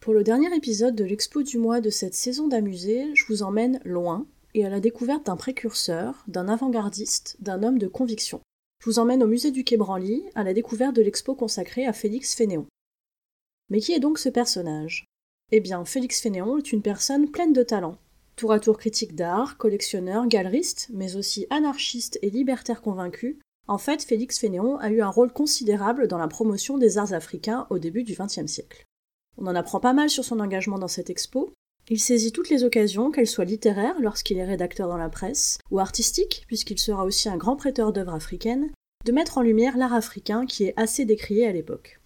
Pour le dernier épisode de l'expo du mois de cette saison d'amusée, je vous emmène loin et à la découverte d'un précurseur, d'un avant-gardiste, d'un homme de conviction. Je vous emmène au musée du Quai Branly à la découverte de l'expo consacrée à Félix Fénéon. Mais qui est donc ce personnage? Eh bien, Félix Fénéon est une personne pleine de talent. Tour à tour critique d'art, collectionneur, galeriste, mais aussi anarchiste et libertaire convaincu, en fait, Félix Fénéon a eu un rôle considérable dans la promotion des arts africains au début du XXe siècle. On en apprend pas mal sur son engagement dans cette expo. Il saisit toutes les occasions, qu'elles soient littéraires lorsqu'il est rédacteur dans la presse, ou artistiques, puisqu'il sera aussi un grand prêteur d'œuvres africaines, de mettre en lumière l'art africain qui est assez décrié à l'époque.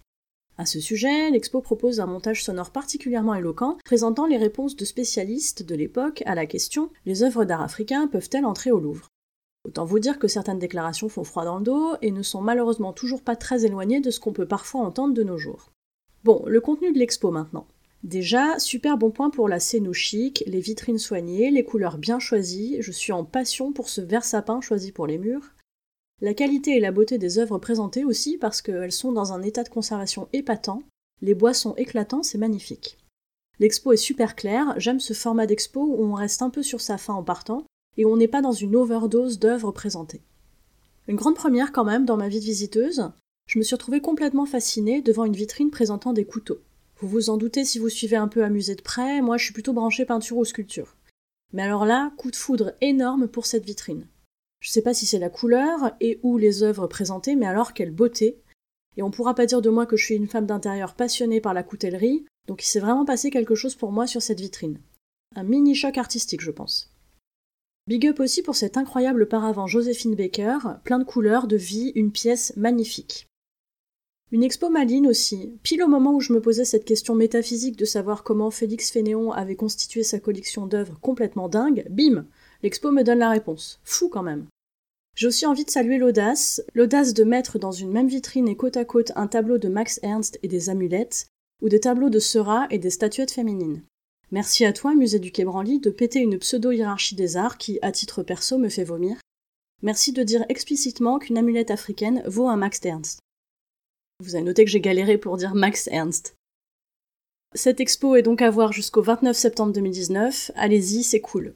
À ce sujet, l'expo propose un montage sonore particulièrement éloquent, présentant les réponses de spécialistes de l'époque à la question Les œuvres d'art africain peuvent-elles entrer au Louvre? Autant vous dire que certaines déclarations font froid dans le dos et ne sont malheureusement toujours pas très éloignées de ce qu'on peut parfois entendre de nos jours. Bon, le contenu de l'expo maintenant. Déjà, super bon point pour la scène chic, les vitrines soignées, les couleurs bien choisies, je suis en passion pour ce vert sapin choisi pour les murs. La qualité et la beauté des œuvres présentées aussi parce qu'elles sont dans un état de conservation épatant, les bois sont éclatants, c'est magnifique. L'expo est super claire, j'aime ce format d'expo où on reste un peu sur sa fin en partant et on n'est pas dans une overdose d'œuvres présentées. Une grande première quand même dans ma vie de visiteuse, je me suis retrouvée complètement fascinée devant une vitrine présentant des couteaux. Vous vous en doutez si vous suivez un peu amusé de près, moi je suis plutôt branchée peinture ou sculpture. Mais alors là, coup de foudre énorme pour cette vitrine. Je sais pas si c'est la couleur et ou les œuvres présentées, mais alors quelle beauté. Et on pourra pas dire de moi que je suis une femme d'intérieur passionnée par la coutellerie, donc il s'est vraiment passé quelque chose pour moi sur cette vitrine. Un mini choc artistique, je pense. Big up aussi pour cet incroyable paravent Joséphine Baker, plein de couleurs, de vie, une pièce magnifique. Une expo maline aussi. Pile au moment où je me posais cette question métaphysique de savoir comment Félix Fénéon avait constitué sa collection d'œuvres complètement dingue, bim L'expo me donne la réponse. Fou quand même. J'ai aussi envie de saluer l'audace, l'audace de mettre dans une même vitrine et côte à côte un tableau de Max Ernst et des amulettes, ou des tableaux de Seurat et des statuettes féminines. Merci à toi, Musée du Quai Branly, de péter une pseudo-hiérarchie des arts qui, à titre perso, me fait vomir. Merci de dire explicitement qu'une amulette africaine vaut un Max Ernst. Vous avez noté que j'ai galéré pour dire Max Ernst. Cette expo est donc à voir jusqu'au 29 septembre 2019. Allez-y, c'est cool.